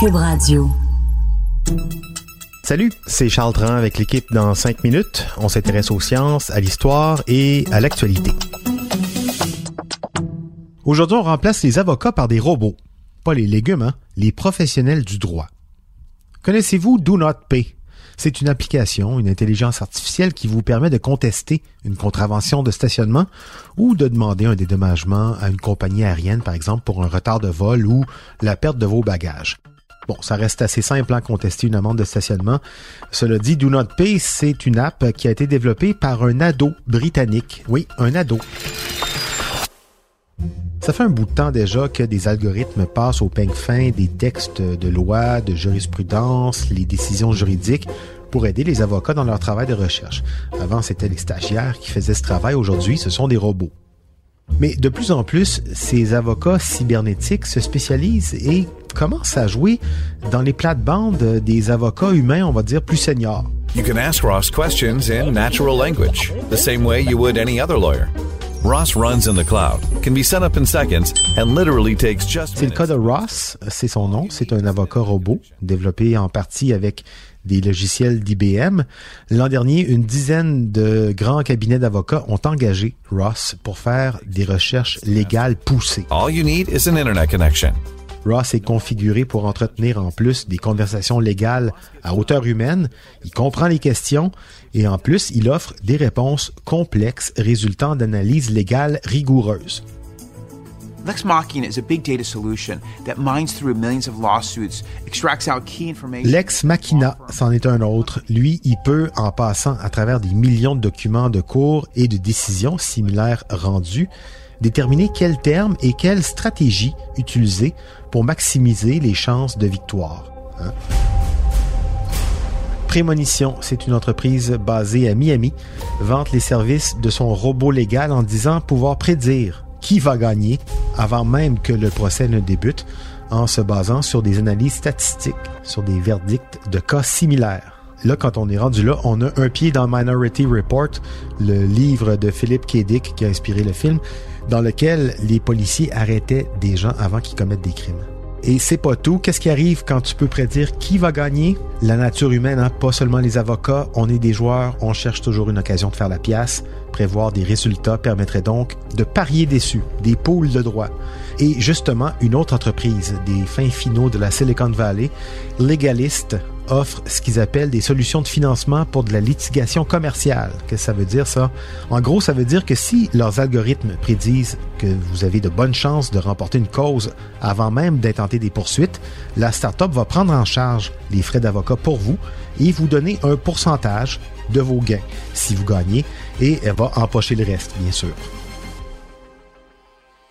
Cube Radio. Salut, c'est Charles Dran avec l'équipe dans 5 minutes. On s'intéresse aux sciences, à l'histoire et à l'actualité. Aujourd'hui, on remplace les avocats par des robots. Pas les légumes, hein? Les professionnels du droit. Connaissez-vous Do Not Pay? C'est une application, une intelligence artificielle qui vous permet de contester une contravention de stationnement ou de demander un dédommagement à une compagnie aérienne, par exemple, pour un retard de vol ou la perte de vos bagages. Bon, ça reste assez simple à hein, contester une amende de stationnement. Cela dit, Do Not Pay, c'est une app qui a été développée par un ado britannique. Oui, un ado. Ça fait un bout de temps déjà que des algorithmes passent au peigne fin des textes de loi, de jurisprudence, les décisions juridiques pour aider les avocats dans leur travail de recherche. Avant, c'était les stagiaires qui faisaient ce travail. Aujourd'hui, ce sont des robots. Mais de plus en plus, ces avocats cybernétiques se spécialisent et commencent à jouer dans les plates-bandes des avocats humains, on va dire, plus seniors. You can ask Ross questions in natural language, the same way you would any other lawyer. Ross runs in the cloud, can be set up in seconds, and literally takes just C'est le cas de Ross, c'est son nom, c'est un avocat robot développé en partie avec des logiciels d'IBM. L'an dernier, une dizaine de grands cabinets d'avocats ont engagé Ross pour faire des recherches légales poussées. All you need is an internet connection. Ross est configuré pour entretenir en plus des conversations légales à hauteur humaine, il comprend les questions et en plus il offre des réponses complexes résultant d'analyses légales rigoureuses. Lex Machina is a big data solution that mines through millions of lawsuits, extracts out key information. Lex Machina, c'en est un autre. Lui, il peut, en passant à travers des millions de documents de cours et de décisions similaires rendus, déterminer quels termes et quelles stratégies utiliser pour maximiser les chances de victoire. Hein. Prémonition, c'est une entreprise basée à Miami, vante les services de son robot légal en disant pouvoir prédire qui va gagner avant même que le procès ne débute en se basant sur des analyses statistiques, sur des verdicts de cas similaires. Là, quand on est rendu là, on a un pied dans Minority Report, le livre de Philip K. Qui a inspiré le film, dans lequel les policiers arrêtaient des gens avant qu'ils commettent des crimes. Et c'est pas tout. Qu'est-ce qui arrive quand tu peux prédire qui va gagner? La nature humaine, hein? pas seulement les avocats, on est des joueurs, on cherche toujours une occasion de faire la pièce. Prévoir des résultats permettrait donc de parier dessus, des pôles de droit. Et justement, une autre entreprise des fins finaux de la Silicon Valley, Legalist, offre ce qu'ils appellent des solutions de financement pour de la litigation commerciale. Qu'est-ce que ça veut dire ça? En gros, ça veut dire que si leurs algorithmes prédisent que vous avez de bonnes chances de remporter une cause avant même d'intenter des poursuites, la startup va prendre en charge les frais d'avocat pour vous et vous donner un pourcentage de vos gains si vous gagnez et elle va empocher le reste, bien sûr.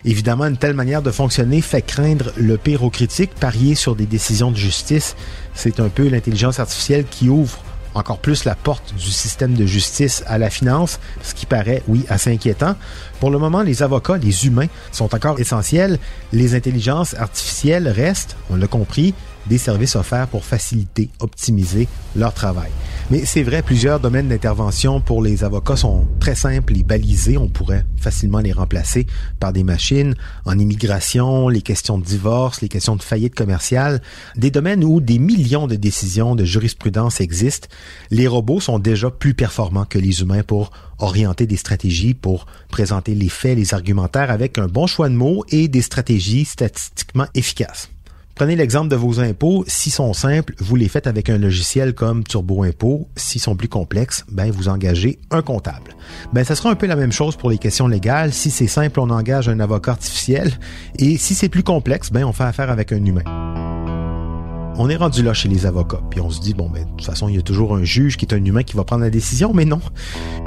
Évidemment, une telle manière de fonctionner fait craindre le pire aux critiques, parier sur des décisions de justice. C'est un peu l'intelligence artificielle qui ouvre encore plus la porte du système de justice à la finance, ce qui paraît, oui, assez inquiétant. Pour le moment, les avocats, les humains, sont encore essentiels. Les intelligences artificielles restent, on l'a compris, des services offerts pour faciliter, optimiser leur travail. Mais c'est vrai, plusieurs domaines d'intervention pour les avocats sont très simples et balisés. On pourrait facilement les remplacer par des machines en immigration, les questions de divorce, les questions de faillite commerciale, des domaines où des millions de décisions de jurisprudence existent. Les robots sont déjà plus performants que les humains pour orienter des stratégies, pour présenter les faits, les argumentaires avec un bon choix de mots et des stratégies statistiquement efficaces. Prenez l'exemple de vos impôts. S'ils sont simples, vous les faites avec un logiciel comme Turbo Impôt. S'ils sont plus complexes, ben, vous engagez un comptable. Ben, ça sera un peu la même chose pour les questions légales. Si c'est simple, on engage un avocat artificiel. Et si c'est plus complexe, ben, on fait affaire avec un humain. On est rendu là chez les avocats, puis on se dit, bon, ben, de toute façon, il y a toujours un juge qui est un humain qui va prendre la décision, mais non.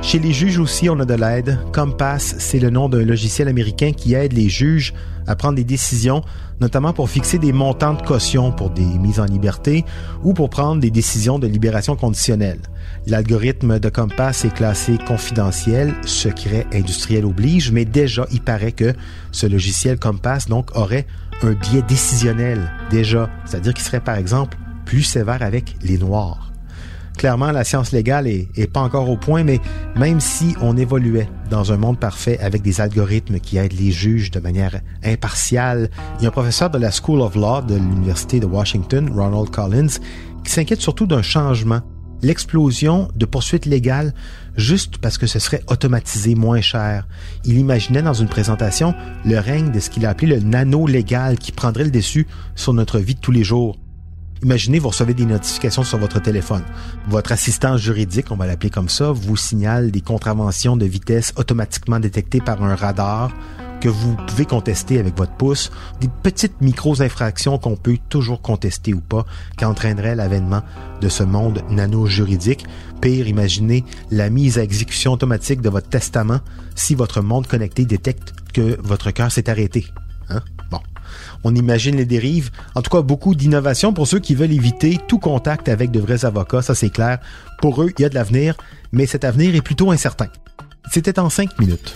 Chez les juges aussi, on a de l'aide. Compass, c'est le nom d'un logiciel américain qui aide les juges à prendre des décisions, notamment pour fixer des montants de caution pour des mises en liberté ou pour prendre des décisions de libération conditionnelle. L'algorithme de Compass est classé confidentiel, secret industriel oblige, mais déjà il paraît que ce logiciel Compass donc aurait un biais décisionnel déjà, c'est-à-dire qu'il serait par exemple plus sévère avec les noirs. Clairement, la science légale est, est, pas encore au point, mais même si on évoluait dans un monde parfait avec des algorithmes qui aident les juges de manière impartiale, il y a un professeur de la School of Law de l'Université de Washington, Ronald Collins, qui s'inquiète surtout d'un changement, l'explosion de poursuites légales juste parce que ce serait automatisé moins cher. Il imaginait dans une présentation le règne de ce qu'il a appelé le nano légal qui prendrait le dessus sur notre vie de tous les jours. Imaginez, vous recevez des notifications sur votre téléphone. Votre assistant juridique, on va l'appeler comme ça, vous signale des contraventions de vitesse automatiquement détectées par un radar que vous pouvez contester avec votre pouce, des petites micro-infractions qu'on peut toujours contester ou pas, qui entraîneraient l'avènement de ce monde nano-juridique. Pire, imaginez la mise à exécution automatique de votre testament si votre monde connecté détecte que votre cœur s'est arrêté. Hein? Bon. On imagine les dérives. En tout cas, beaucoup d'innovation pour ceux qui veulent éviter tout contact avec de vrais avocats, ça c'est clair. Pour eux, il y a de l'avenir, mais cet avenir est plutôt incertain. C'était en cinq minutes.